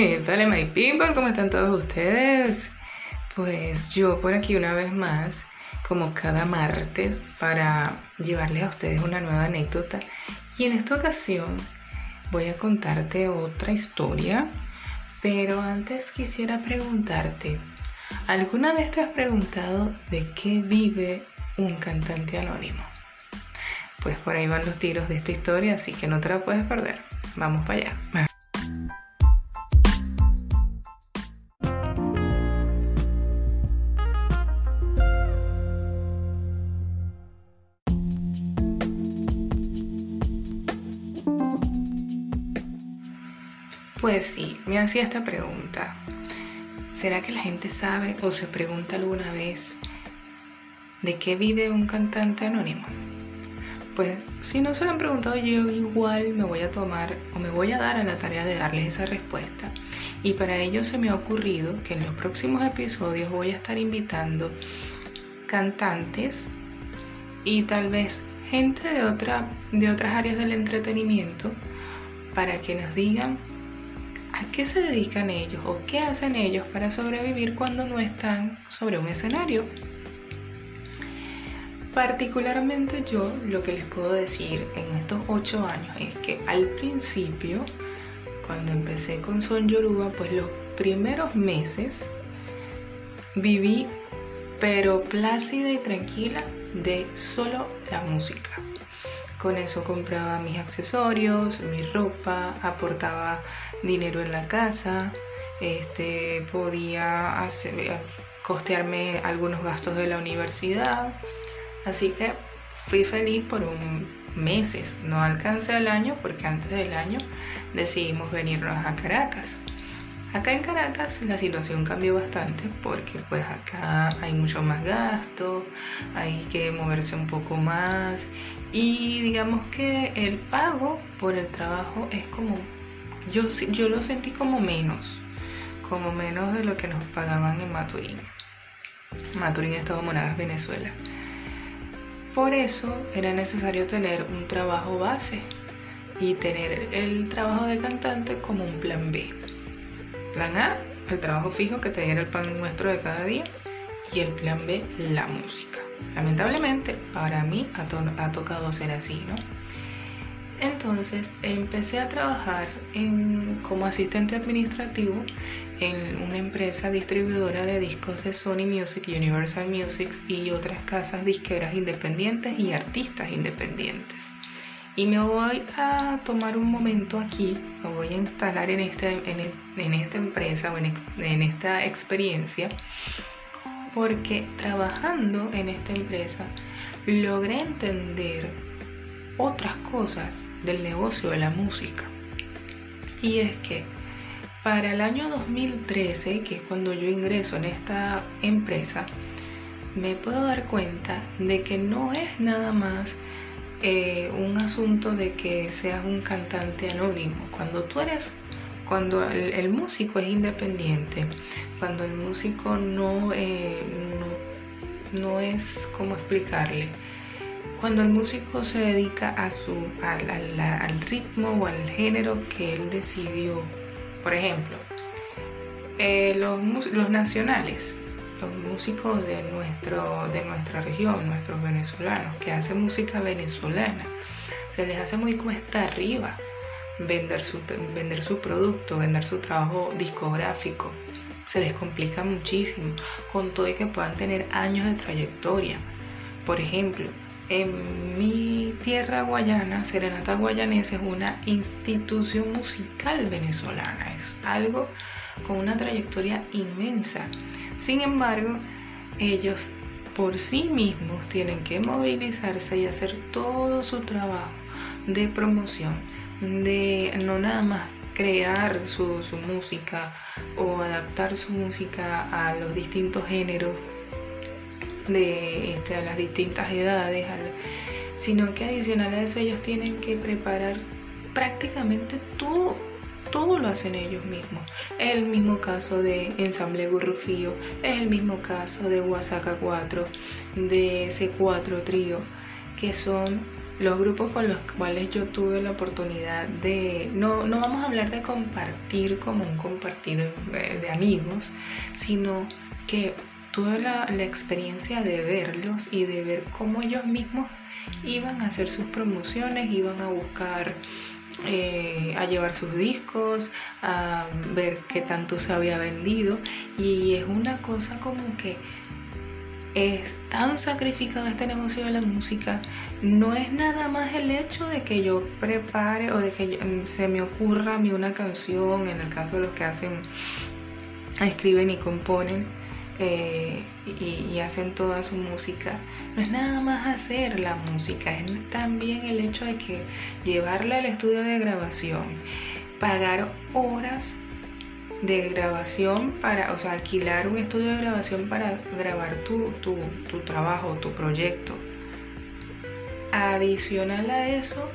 Vale, my people, ¿cómo están todos ustedes? Pues yo por aquí una vez más, como cada martes, para llevarles a ustedes una nueva anécdota. Y en esta ocasión voy a contarte otra historia, pero antes quisiera preguntarte, ¿alguna vez te has preguntado de qué vive un cantante anónimo? Pues por ahí van los tiros de esta historia, así que no te la puedes perder. Vamos para allá. Sí, me hacía esta pregunta. ¿Será que la gente sabe o se pregunta alguna vez de qué vive un cantante anónimo? Pues si no se lo han preguntado yo igual me voy a tomar o me voy a dar a la tarea de darles esa respuesta. Y para ello se me ha ocurrido que en los próximos episodios voy a estar invitando cantantes y tal vez gente de, otra, de otras áreas del entretenimiento para que nos digan ¿A qué se dedican ellos o qué hacen ellos para sobrevivir cuando no están sobre un escenario? Particularmente yo lo que les puedo decir en estos ocho años es que al principio, cuando empecé con Son Yoruba, pues los primeros meses viví pero plácida y tranquila de solo la música. Con eso compraba mis accesorios, mi ropa, aportaba dinero en la casa, este, podía hacer, costearme algunos gastos de la universidad. Así que fui feliz por un meses. No alcancé el año porque antes del año decidimos venirnos a Caracas. Acá en Caracas la situación cambió bastante porque pues acá hay mucho más gasto, hay que moverse un poco más y digamos que el pago por el trabajo es como, yo, yo lo sentí como menos, como menos de lo que nos pagaban en Maturín. Maturín, Estado Monagas, Venezuela. Por eso era necesario tener un trabajo base y tener el trabajo de cantante como un plan B. Plan A, el trabajo fijo que te diera el pan nuestro de cada día. Y el plan B, la música. Lamentablemente, para mí ha, tocado ser así, ¿no? Entonces empecé a trabajar como asistente administrativo en una empresa distribuidora de discos de Sony Music, Universal Music y otras casas disqueras independientes y artistas independientes. Y me voy a tomar un momento aquí, me voy a instalar en, este, esta empresa o en esta experiencia, porque trabajando en esta empresa logré entender otras cosas del negocio de la música. Y es que para el año 2013, que es cuando yo ingreso en esta empresa, me puedo dar cuenta de que no es nada más eh, un asunto de que seas un cantante anónimo. Cuando tú eres, cuando el, músico es independiente, cuando el músico no, eh, no, es, ¿cómo explicarle? Cuando el músico se dedica a su, al, ritmo o al género que él decidió. Por ejemplo, eh, los, los nacionales los músicos de, nuestro, de nuestra región, nuestros venezolanos, que hacen música venezolana, se les hace muy cuesta arriba vender su, vender su producto, vender su trabajo discográfico. Se les complica muchísimo, con todo y que puedan tener años de trayectoria. Por ejemplo, en mi tierra guayana, Serenata Guayanesa es una institución musical venezolana, es algo con una trayectoria inmensa. Sin embargo, ellos por sí mismos tienen que movilizarse y hacer todo su trabajo de promoción, de no nada más crear su, música o adaptar su música a los distintos géneros, de este, las distintas edades, sino que adicional a eso ellos tienen que preparar prácticamente todo todo lo hacen ellos mismos. Es el mismo caso de Ensamble Gurrufío, es el mismo caso de Huasaca 4, de C4 Trío, que son los grupos con los cuales yo tuve la oportunidad de, no, no vamos a hablar de compartir como un compartir eh, de amigos, sino que tuve la, la experiencia de verlos y de ver cómo ellos mismos iban a hacer sus promociones, iban a buscar eh, a llevar sus discos, a ver qué tanto se había vendido. Y es una cosa como que es tan sacrificado este negocio de la música. No es nada más el hecho de que yo prepare o de que se me ocurra a mí una canción, en el caso de los que hacen, escriben y componen eh, y, hacen toda su música, no es nada más hacer la música, es también el hecho de que llevarla al estudio de grabación, pagar horas de grabación para, o sea, alquilar un estudio de grabación para grabar tu, tu, tu trabajo, tu proyecto. Adicional a eso,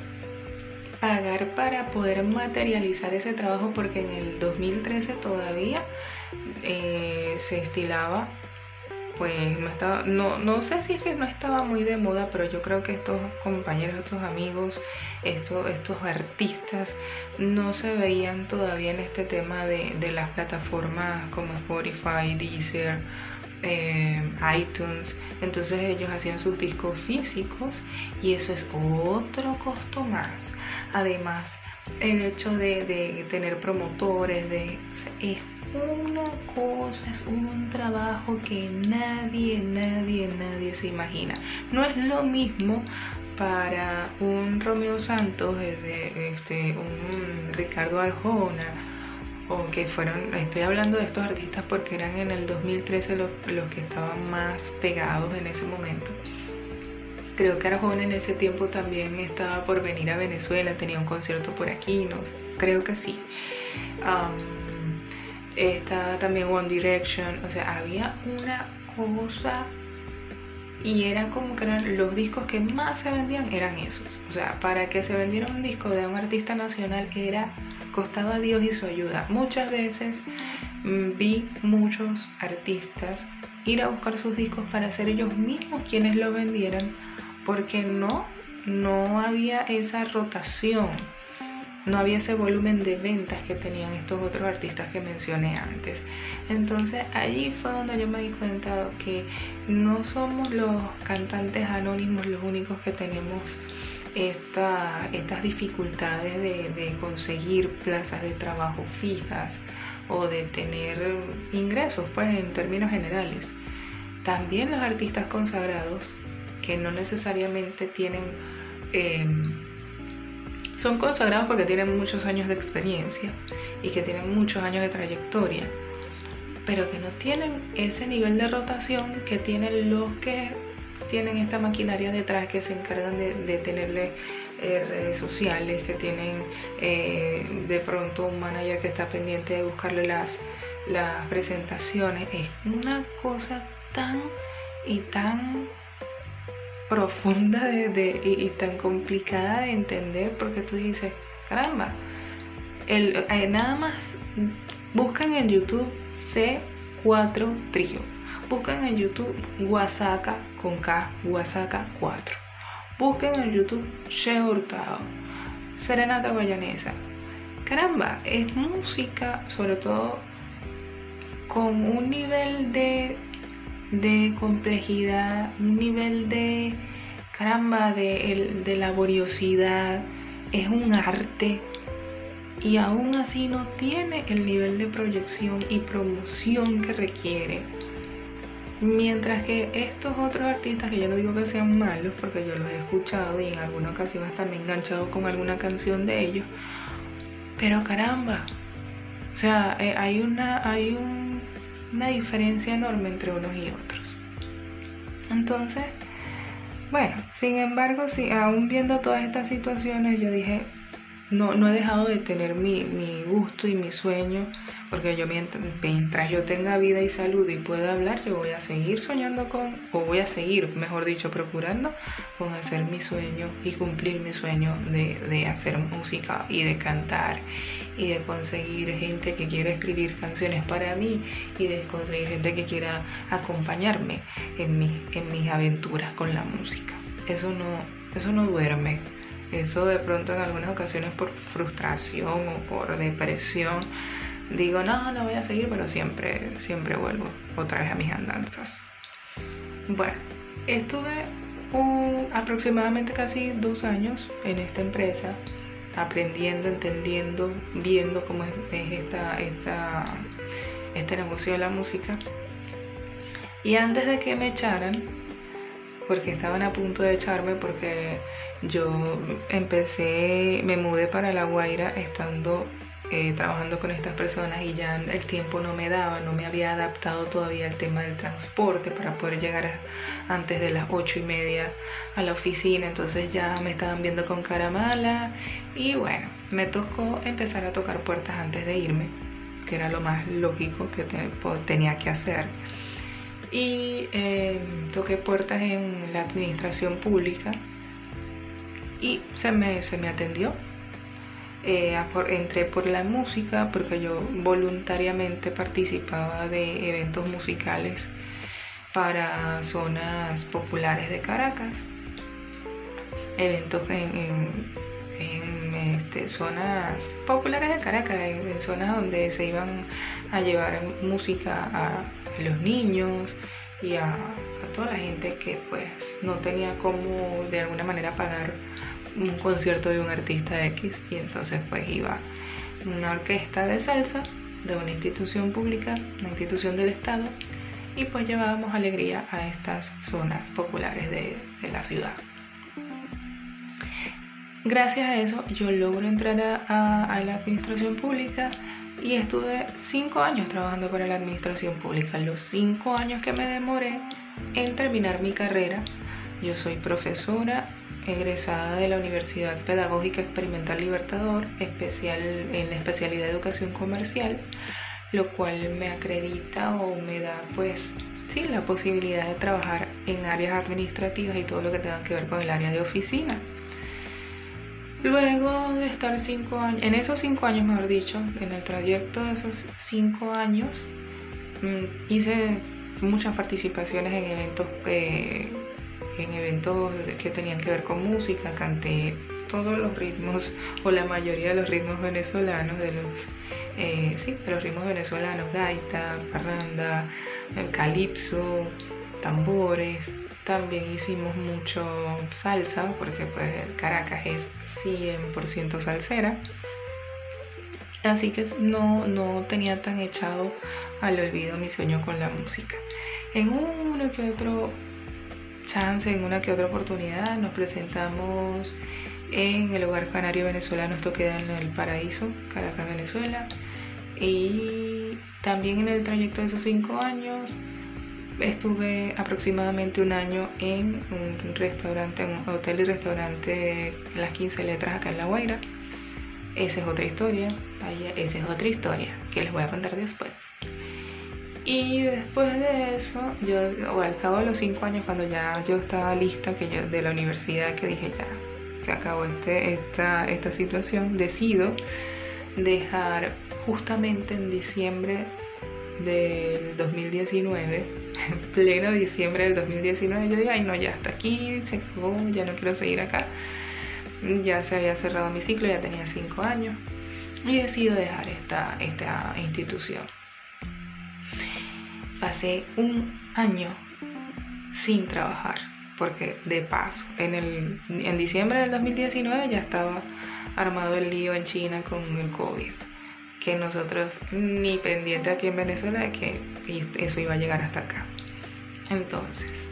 pagar para poder materializar ese trabajo porque en el 2013 todavía eh, se estilaba pues no estaba no, no sé si es que no estaba muy de moda pero yo creo que estos compañeros estos amigos estos, estos artistas no se veían todavía en este tema de, de las plataformas como Spotify Deezer eh, iTunes. Entonces ellos hacían sus discos físicos y eso es otro costo más. Además, el hecho de, tener promotores, de, es una cosa, es un trabajo que nadie, nadie, nadie se imagina. No es lo mismo para un Romeo Santos, de, este, un Ricardo Arjona, o que fueron, estoy hablando de estos artistas porque eran en el 2013 los, que estaban más pegados en ese momento. Creo que Arjona en ese tiempo también estaba por venir a Venezuela, tenía un concierto por aquí, no creo que sí. Estaba también One Direction, o sea, había una cosa y eran como que eran los discos que más se vendían eran esos. O sea, para que se vendiera un disco de un artista nacional era costaba Dios y su ayuda. Muchas veces mm, vi muchos artistas ir a buscar sus discos para ser ellos mismos quienes lo vendieran, porque no, no había esa rotación, no había ese volumen de ventas que tenían estos otros artistas que mencioné antes. Entonces allí fue donde yo me di cuenta que no somos los cantantes anónimos los únicos que tenemos estas dificultades de, conseguir plazas de trabajo fijas o de tener ingresos, pues en términos generales. También los artistas consagrados, que no necesariamente tienen, em, son consagrados porque tienen muchos años de experiencia y que tienen muchos años de trayectoria, pero que no tienen ese nivel de rotación que tienen los que tienen esta maquinaria detrás que se encargan de, tenerle eh, redes sociales, que tienen eh, de pronto un manager que está pendiente de buscarle las, las presentaciones. Es una cosa tan y tan profunda de, y, tan complicada de entender porque tú dices, caramba, el, eh, nada más buscan en YouTube C4 Trio Busquen en YouTube Guasaca con K, Guasaca 4. Busquen en YouTube Che Hurtado, Serenata Guayanesa. Caramba, es música, sobre todo con un nivel de, de complejidad, un nivel de, caramba, de, de laboriosidad, es un arte. Y aún así no tiene el nivel de proyección y promoción que requiere. Mientras que estos otros artistas, que yo no digo que sean malos, porque yo los he escuchado y en alguna ocasión hasta me he enganchado con alguna canción de ellos, pero caramba, o sea, eh, hay una, hay una diferencia enorme entre unos y otros. Entonces, bueno, sin embargo, si aún viendo todas estas situaciones, yo dije, no, no he dejado de tener mi, mi gusto y mi sueño porque yo mientras, yo tenga vida y salud y pueda hablar, yo voy a seguir soñando con, o voy a seguir, mejor dicho, procurando con hacer mi sueño y cumplir mi sueño de, de hacer música y de cantar y de conseguir gente que quiera escribir canciones para mí y de conseguir gente que quiera acompañarme en, mi, en mis aventuras con la música. eso no, eso no duerme. Eso de pronto en algunas ocasiones por frustración o por depresión digo, no, no voy a seguir, pero siempre, siempre vuelvo otra vez a mis andanzas. Bueno, estuve aproximadamente casi dos años en esta empresa, aprendiendo, entendiendo, viendo cómo es, esta, esta, este negocio de la música. Y antes de que me echaran, porque estaban a punto de echarme porque yo empecé, me mudé para La Guaira estando eh, trabajando con estas personas y ya el tiempo no me daba, no me había adaptado todavía al tema del transporte para poder llegar antes de las ocho y media a la oficina, entonces ya me estaban viendo con cara mala y bueno, me tocó empezar a tocar puertas antes de irme, que era lo más lógico que tenía que hacer. Y em, toqué puertas en la administración pública y se me, se me atendió eh, entré por la música porque yo voluntariamente participaba de eventos musicales para zonas populares de Caracas, eventos en, este, zonas populares de Caracas, en, zonas donde se iban a llevar música a, los niños y a, a toda la gente que pues no tenía como de alguna manera pagar un concierto de un artista X y entonces pues iba una orquesta de salsa de una institución pública, una institución del Estado y pues llevábamos alegría a estas zonas populares de, la ciudad. Gracias a eso yo logro entrar a, la administración pública y estuve cinco años trabajando para la administración pública. Los cinco años que me demoré en terminar mi carrera, yo soy profesora egresada de la Universidad Pedagógica Experimental Libertador, especial, en la especialidad de educación comercial, lo cual me acredita o me da pues sí la posibilidad de trabajar en áreas administrativas y todo lo que tenga que ver con el área de oficina. Luego de estar cinco años, en esos cinco años mejor dicho, en el trayecto de esos cinco años, mm, hice muchas participaciones en eventos eh, en eventos que tenían que ver con música, canté todos los ritmos o la mayoría de los ritmos venezolanos, de los, eh, sí, de los ritmos venezolanos, gaita, parranda, calipso, tambores. También hicimos mucho salsa, porque pues Caracas es 100% salsera. Así que no, no tenía tan echado al olvido mi sueño con la música. En uno que otro chance, en una que otra oportunidad, nos presentamos en el Hogar Canario Venezolano, esto queda en el Paraíso, Caracas, Venezuela. Y también en el trayecto de esos cinco años estuve aproximadamente un año en un restaurante, un hotel y restaurante Las 15 Letras acá en La Guaira. Esa es otra historia, esa es otra historia que les voy a contar después. Y después de eso, yo, o al cabo de los cinco años, cuando ya yo estaba lista que yo, de la universidad, que dije ya, se acabó este, esta, esta situación, decido dejar justamente en diciembre del 2019, en pleno diciembre del 2019, yo digo, ay no, ya hasta aquí, se acabó, ya no quiero seguir acá. Ya se había cerrado mi ciclo, ya tenía cinco años y decido dejar esta, esta institución pasé un año sin trabajar, porque de paso, en, el, en diciembre del 2019 ya estaba armado el lío en China con el COVID, que nosotros ni pendiente aquí en Venezuela de que eso iba a llegar hasta acá. Entonces,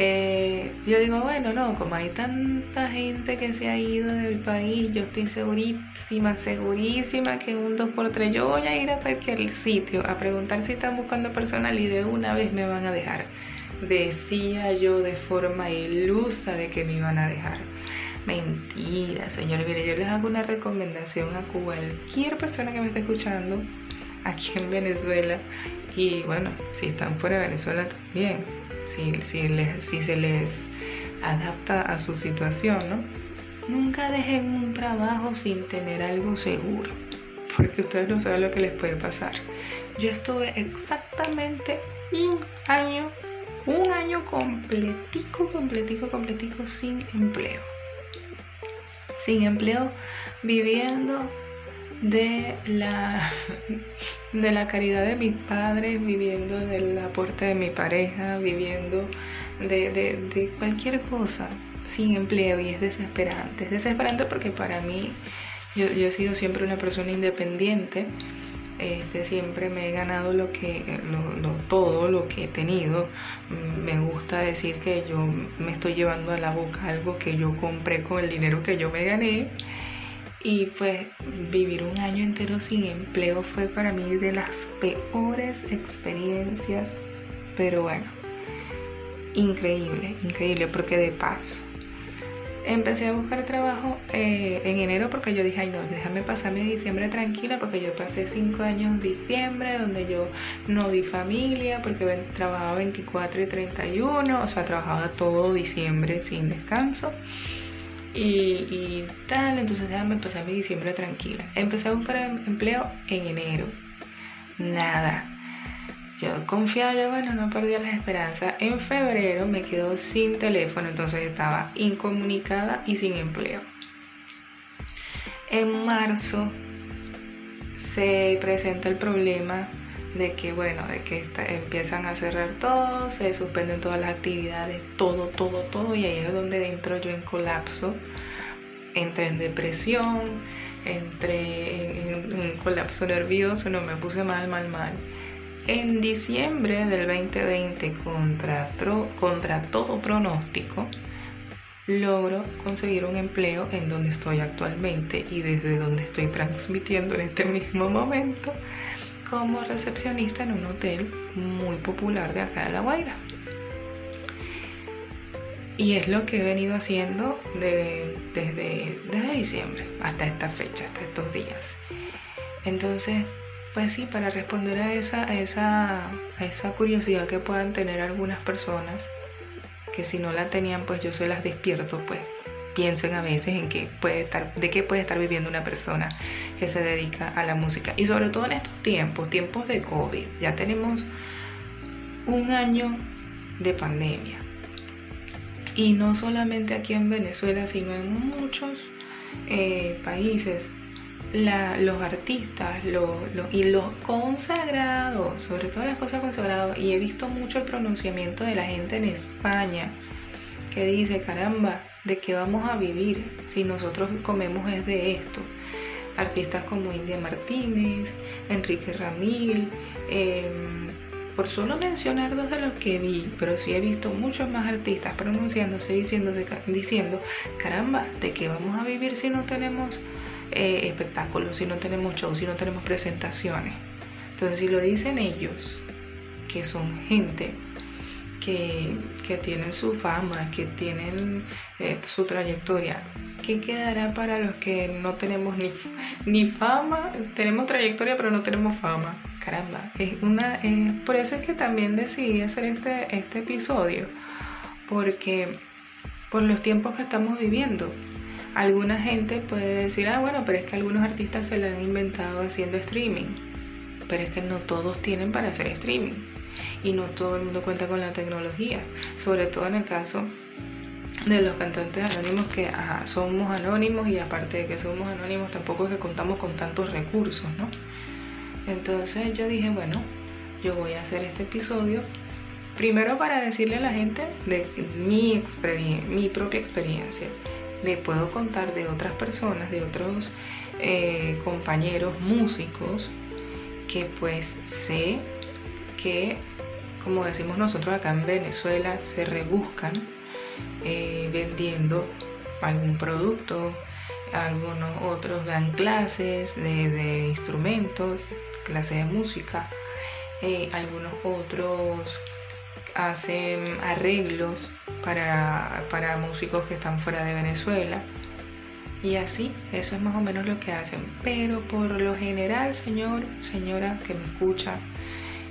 eh, yo digo, bueno, no, como hay tanta gente que se ha ido del país, yo estoy segurísima, segurísima que un 2x3 yo voy a ir a cualquier sitio a preguntar si están buscando personal y de una vez me van a dejar. Decía yo de forma ilusa de que me iban a dejar. Mentira, señor. Mire, yo les hago una recomendación a cualquier persona que me esté escuchando aquí en Venezuela y bueno, si están fuera de Venezuela también si, si, se les adapta a su situación, ¿no? Nunca dejen un trabajo sin tener algo seguro, porque ustedes no saben lo que les puede pasar. Yo estuve exactamente un año, Un año completico, completico, completico sin empleo. Sin empleo, viviendo de la, de la caridad de mis padres, viviendo del aporte de mi pareja, viviendo de, de cualquier cosa sin empleo y es desesperante. Es desesperante porque para mí yo, he sido siempre una persona independiente. Este, siempre me he ganado lo que todo lo que he tenido me gusta decir que yo me estoy llevando a la boca algo que yo compré con el dinero que yo me gané y pues vivir un año entero sin empleo fue para mí de las peores experiencias pero bueno increíble increíble porque de paso empecé a buscar trabajo eh, en enero porque yo dije, ay no, déjame pasarme diciembre tranquila porque yo pasé cinco años en diciembre donde yo no vi familia porque trabajaba 24 y 31, o sea, trabajaba todo diciembre sin descanso. Y, tal, entonces déjame pasar mi diciembre tranquila. Empecé a buscar em, empleo en enero. Nada yo confiaba, yo bueno, no perdía la esperanza. En febrero me quedó sin teléfono, entonces estaba incomunicada y sin empleo. En marzo se presenta el problema de que, bueno, de que empiezan a cerrar todo, se suspenden todas las actividades, todo, todo, todo, y ahí es donde entro yo en colapso, entré en depresión, entré en, en colapso nervioso, no me puse mal, mal, mal. En diciembre del 2020, contra, contra todo pronóstico, logro conseguir un empleo en donde estoy actualmente y desde donde estoy transmitiendo en este mismo momento como recepcionista en un hotel muy popular de acá de La Guaira. Y es lo que he venido haciendo desde, desde diciembre hasta esta fecha, hasta estos días. Entonces, pues sí, para responder a esa, a esa, a esa curiosidad que puedan tener algunas personas, que si no la tenían, pues yo se las despierto, pues piensen a veces en qué puede estar, de qué puede estar viviendo una persona que se dedica a la música. Y sobre todo en estos tiempos, tiempos de COVID, ya tenemos un año de pandemia. Y no solamente aquí en Venezuela, sino en muchos eh, países los artistas y los consagrados, sobre todo las cosas consagradas, y he visto mucho el pronunciamiento de la gente en España que dice, caramba, ¿de qué vamos a vivir si nosotros comemos es de esto? Artistas como India Martínez, Enrique Ramil, em, por solo mencionar dos de los que vi, pero sí he visto muchos más artistas pronunciándose, diciéndose, diciendo, caramba, ¿de qué vamos a vivir si no tenemos eh, espectáculos, si no tenemos shows, si no tenemos presentaciones. Entonces, si lo dicen ellos, que son gente que, tienen su fama, que tienen eh, su trayectoria, ¿qué quedará para los que no tenemos ni, ni fama? Tenemos trayectoria, pero no tenemos fama. Caramba, es una, por eso es que también decidí hacer este, este episodio, porque por los tiempos que estamos viviendo, Alguna gente puede decir, ah, bueno, pero es que algunos artistas se lo han inventado haciendo streaming. Pero es que no todos tienen para hacer streaming. Y no todo el mundo cuenta con la tecnología. Sobre todo en el caso de los cantantes anónimos que somos anónimos y aparte de que somos anónimos tampoco es que contamos con tantos recursos, ¿no? Entonces yo dije, bueno, yo voy a hacer este episodio primero para decirle a la gente de mi, mi propia experiencia le puedo contar de otras personas, de otros eh, compañeros músicos que pues sé que, como decimos nosotros acá en Venezuela, se rebuscan eh, vendiendo algún producto, algunos otros dan clases de, instrumentos, clases de música, eh, algunos otros hacen arreglos para, para músicos que están fuera de Venezuela. Y así, eso es más o menos lo que hacen. Pero por lo general, señor, señora que me escucha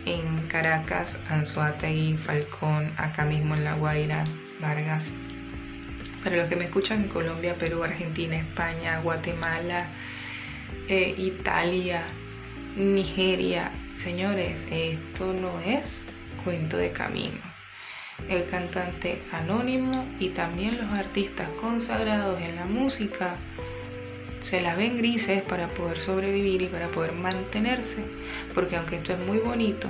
en Caracas, Anzuategui, Falcón, acá mismo en La Guaira, Vargas. Para los que me escuchan en Colombia, Perú, Argentina, España, Guatemala, eh, Italia, Nigeria. Señores, esto no es cuento de camino. el cantante anónimo y también los artistas consagrados en la música se las ven grises para poder sobrevivir y para poder mantenerse, porque aunque esto es muy bonito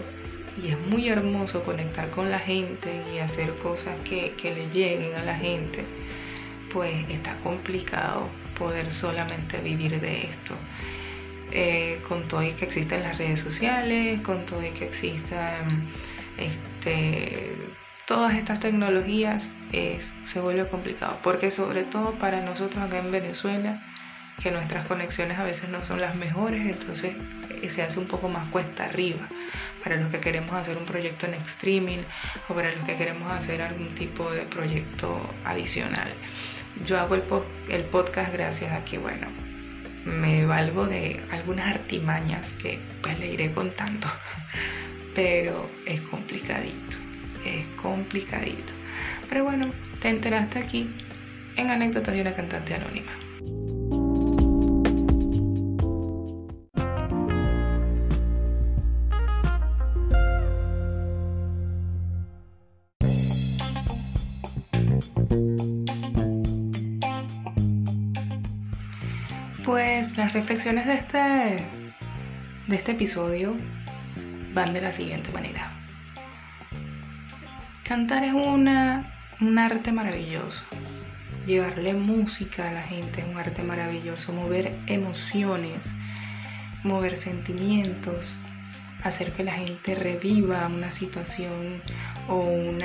y es muy hermoso conectar con la gente y hacer cosas que, le lleguen a la gente, pues está complicado poder solamente vivir de esto. Eh, con todo y que existen las redes sociales, con todo y que existan este, todas estas tecnologías, es, se vuelve complicado. Porque sobre todo para nosotros acá en Venezuela, que nuestras conexiones a veces no son las mejores, entonces eh, se hace un poco más cuesta arriba para los que queremos hacer un proyecto en streaming o para los que queremos hacer algún tipo de proyecto adicional. Yo hago el, el podcast gracias a que, bueno, me valgo de algunas artimañas que pues le iré contando, pero es complicadito, es complicadito. Pero bueno, te enteraste aquí en anécdotas de una cantante anónima. Reflexiones de este, de este episodio van de la siguiente manera. Cantar es una, un arte maravilloso. Llevarle música a la gente es un arte maravilloso. Mover emociones, mover sentimientos, hacer que la gente reviva una situación o un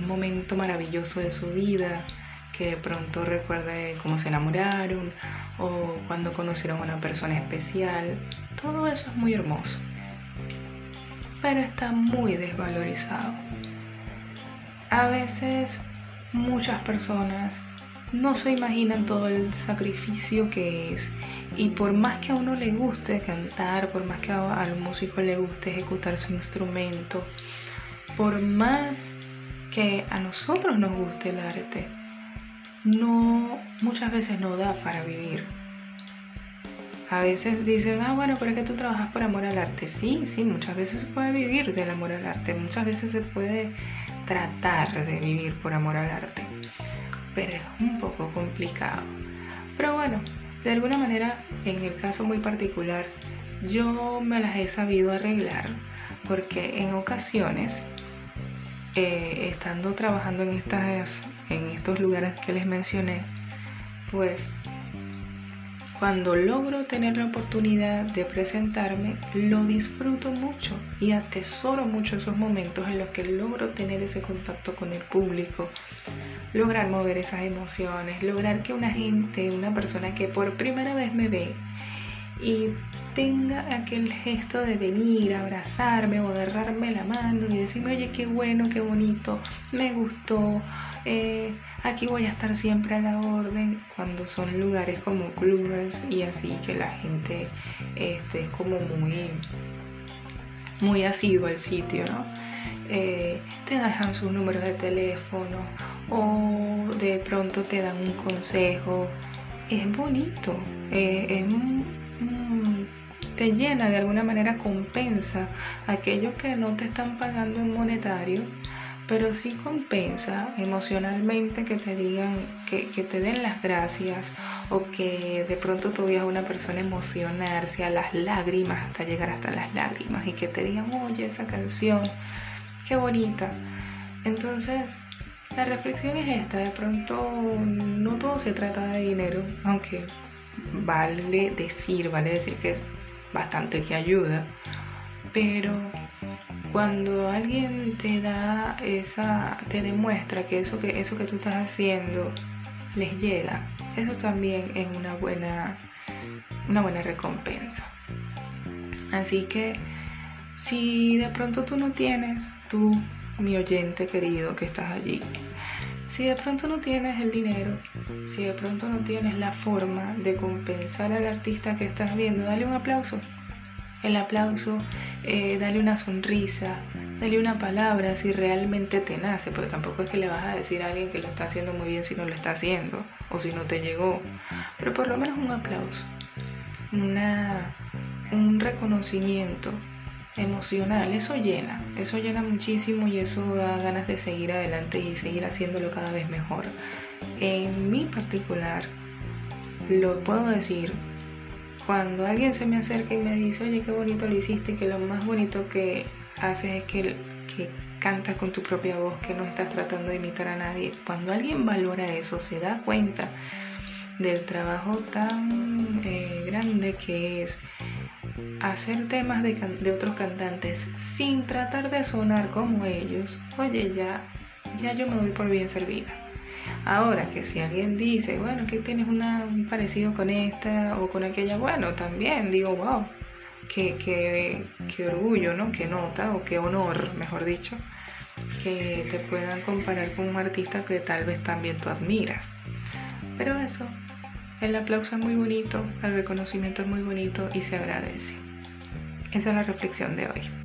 momento maravilloso de su vida que de pronto recuerde cómo se enamoraron o cuando conocieron a una persona especial. Todo eso es muy hermoso, pero está muy desvalorizado. A veces muchas personas no se imaginan todo el sacrificio que es y por más que a uno le guste cantar, por más que al músico le guste ejecutar su instrumento, por más que a nosotros nos guste el arte, no, muchas veces no da para vivir. A veces dicen, ah, bueno, pero es que tú trabajas por amor al arte. Sí, sí, muchas veces se puede vivir del amor al arte, muchas veces se puede tratar de vivir por amor al arte, pero es un poco complicado. Pero bueno, de alguna manera, en el caso muy particular, yo me las he sabido arreglar porque en ocasiones, eh, estando trabajando en estas en estos lugares que les mencioné, pues cuando logro tener la oportunidad de presentarme, lo disfruto mucho y atesoro mucho esos momentos en los que logro tener ese contacto con el público, lograr mover esas emociones, lograr que una gente, una persona que por primera vez me ve y tenga aquel gesto de venir, abrazarme o agarrarme la mano y decirme, oye, qué bueno, qué bonito, me gustó, eh, aquí voy a estar siempre a la orden cuando son lugares como clubes y así que la gente este, es como muy muy asidua al sitio, ¿no? Eh, te dejan sus números de teléfono o de pronto te dan un consejo. Es bonito, eh, te llena de alguna manera, compensa aquello que no te están pagando en monetario pero sí compensa emocionalmente que te digan, que, te den las gracias o que de pronto tú veas a una persona emocionarse a las lágrimas, hasta llegar hasta las lágrimas y que te digan, oye, esa canción, qué bonita. Entonces, la reflexión es esta, de pronto no todo se trata de dinero, aunque vale decir, vale decir que es bastante que ayuda, pero cuando alguien te da esa, te demuestra que eso que, eso que tú estás haciendo les llega, eso también es una buena, una buena recompensa. Así que si de pronto tú no tienes, tú, mi oyente querido que estás allí, si de pronto no tienes el dinero, si de pronto no tienes la forma de compensar al artista que estás viendo, dale un aplauso el aplauso, eh, dale una sonrisa, dale una palabra si realmente te nace, porque tampoco es que le vas a decir a alguien que lo está haciendo muy bien si no lo está haciendo o si no te llegó, pero por lo menos un aplauso, una, un reconocimiento emocional, eso llena, eso llena muchísimo y eso da ganas de seguir adelante y seguir haciéndolo cada vez mejor. En mi particular, lo puedo decir, cuando alguien se me acerca y me dice, oye, qué bonito lo hiciste, que lo más bonito que haces es que, que cantas con tu propia voz, que no estás tratando de imitar a nadie, cuando alguien valora eso, se da cuenta del trabajo tan eh, grande que es hacer temas de, de, otros cantantes sin tratar de sonar como ellos, oye, ya, ya yo me doy por bien servida. Ahora que si alguien dice, bueno, que tienes una, un parecido con esta o con aquella, bueno, también digo, wow, qué, qué, qué orgullo, ¿no? Qué nota o qué honor, mejor dicho, que te puedan comparar con un artista que tal vez también tú admiras. Pero eso, el aplauso es muy bonito, el reconocimiento es muy bonito y se agradece. Esa es la reflexión de hoy.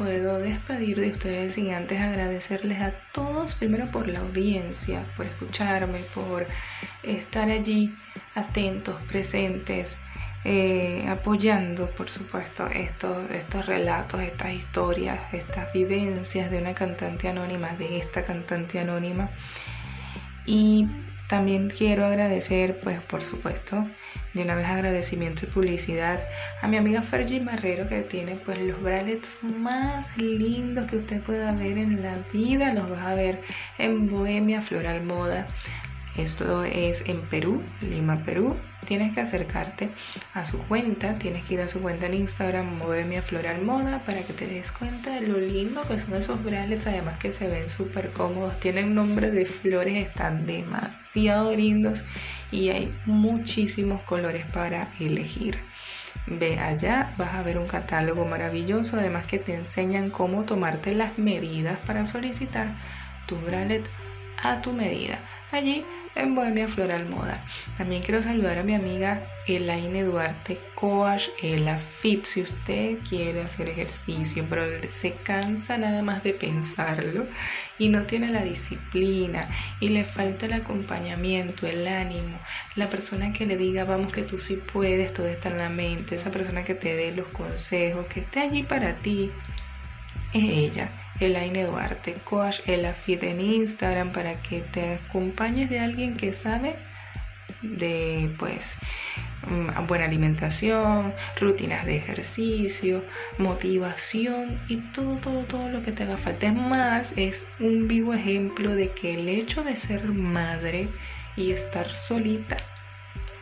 Puedo despedir de ustedes sin antes agradecerles a todos, primero por la audiencia, por escucharme, por estar allí atentos, presentes, eh, apoyando, por supuesto, estos, estos relatos, estas historias, estas vivencias de una cantante anónima, de esta cantante anónima. Y también quiero agradecer, pues por supuesto, de una vez agradecimiento y publicidad a mi amiga Fergie Marrero que tiene pues los bralets más lindos que usted pueda ver en la vida. Los vas a ver en Bohemia Floral Moda. Esto es en Perú, Lima, Perú. Tienes que acercarte a su cuenta, tienes que ir a su cuenta en Instagram, Bohemia Floral Moda, para que te des cuenta de lo lindo que son esos brales, además que se ven súper cómodos, tienen nombre de flores, están demasiado lindos y hay muchísimos colores para elegir. Ve allá, vas a ver un catálogo maravilloso, además que te enseñan cómo tomarte las medidas para solicitar tu bralet a tu medida. Allí en Bohemia Floral Moda. También quiero saludar a mi amiga Elaine Duarte, Coach Ela Fit. Si usted quiere hacer ejercicio, pero se cansa nada más de pensarlo y no tiene la disciplina y le falta el acompañamiento, el ánimo, la persona que le diga, vamos que tú sí puedes, todo está en la mente, esa persona que te dé los consejos, que esté allí para ti, es ella. Elaine Duarte, Coach Elafit en Instagram para que te acompañes de alguien que sabe de pues mm, buena alimentación, rutinas de ejercicio, motivación y todo, todo, todo lo que te haga falta. Es más, es un vivo ejemplo de que el hecho de ser madre y estar solita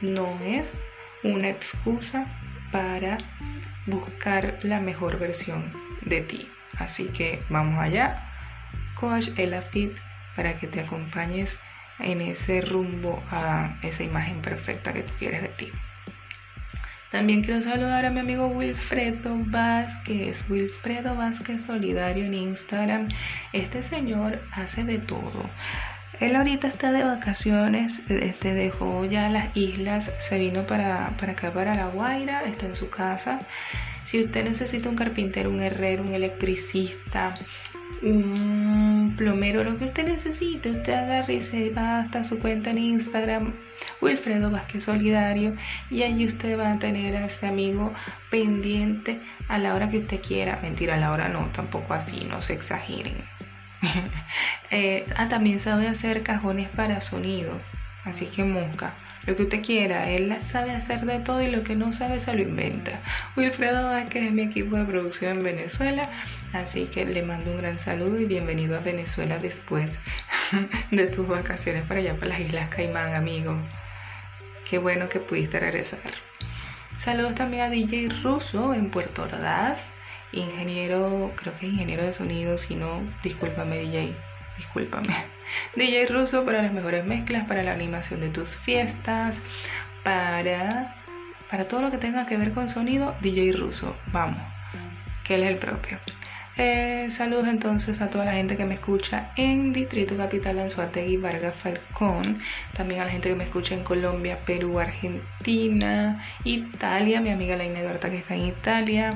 no es una excusa para buscar la mejor versión de ti. Así que vamos allá, Coach Elafit, para que te acompañes en ese rumbo a esa imagen perfecta que tú quieres de ti. También quiero saludar a mi amigo Wilfredo Vázquez, Wilfredo Vázquez Solidario en Instagram. Este señor hace de todo. Él ahorita está de vacaciones, este, dejó ya las islas, se vino para, para acá, para La Guaira, está en su casa si usted necesita un carpintero, un herrero, un electricista, un plomero, lo que usted necesite, usted agarre y se va hasta su cuenta en Instagram, Wilfredo Vázquez Solidario, y allí usted va a tener a ese amigo pendiente a la hora que usted quiera. Mentira, a la hora no, tampoco así, no se exageren. Eh, ah, también sabe hacer cajones para sonido, así que mosca lo que usted quiera. Él sabe hacer de todo y lo que no sabe se lo inventa. Wilfredo Vázquez es mi equipo de producción en Venezuela, así que le mando un gran saludo y bienvenido a Venezuela después de tus vacaciones para allá, para las Islas Caimán, amigo. Qué bueno que pudiste regresar. Saludos también a DJ Russo en Puerto Ordaz, ingeniero, creo que ingeniero de sonido, si no, discúlpame DJ, discúlpame. DJ Russo para las mejores mezclas, para la animación de tus fiestas, para, para todo lo que tenga que ver con sonido, DJ Russo, vamos, que él es el propio. Eh, saludos entonces a toda la gente que me escucha en Distrito Capital, Anzuategui, Vargas, Falcón. También a la gente que me escucha en Colombia, Perú, Argentina, Italia, mi amiga Laina Eduarda que está en Italia,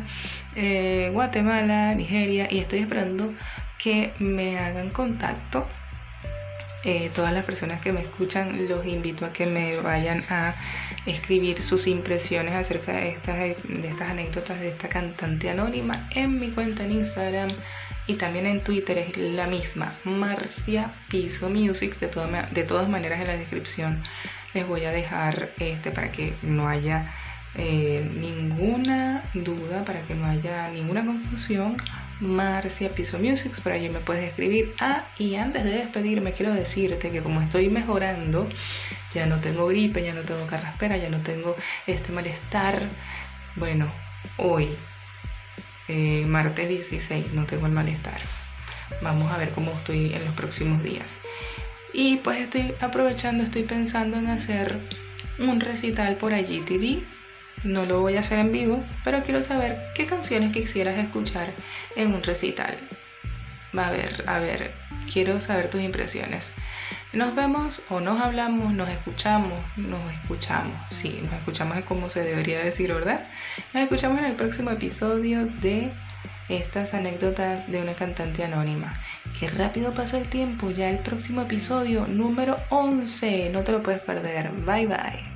eh, Guatemala, Nigeria. Y estoy esperando que me hagan contacto eh, todas las personas que me escuchan los invito a que me vayan a escribir sus impresiones acerca de estas, de estas anécdotas de esta cantante anónima en mi cuenta en Instagram y también en Twitter es la misma, Marcia Piso Music. De, de todas maneras en la descripción les voy a dejar este para que no haya eh, ninguna duda, para que no haya ninguna confusión Marcia Piso Music, por allí me puedes escribir. Ah, y antes de despedirme, quiero decirte que como estoy mejorando, ya no tengo gripe, ya no tengo carraspera, ya no tengo este malestar. Bueno, hoy, eh, martes 16, no tengo el malestar. Vamos a ver cómo estoy en los próximos días. Y pues estoy aprovechando, estoy pensando en hacer un recital por allí TV no lo voy a hacer en vivo, pero quiero saber qué canciones quisieras escuchar en un recital. Va a ver, a ver, quiero saber tus impresiones. Nos vemos o nos hablamos, nos escuchamos, nos escuchamos. Sí, nos escuchamos es como se debería decir, ¿verdad? Nos escuchamos en el próximo episodio de estas anécdotas de una cantante anónima. Qué rápido pasa el tiempo, ya el próximo episodio número 11. No te lo puedes perder. Bye bye.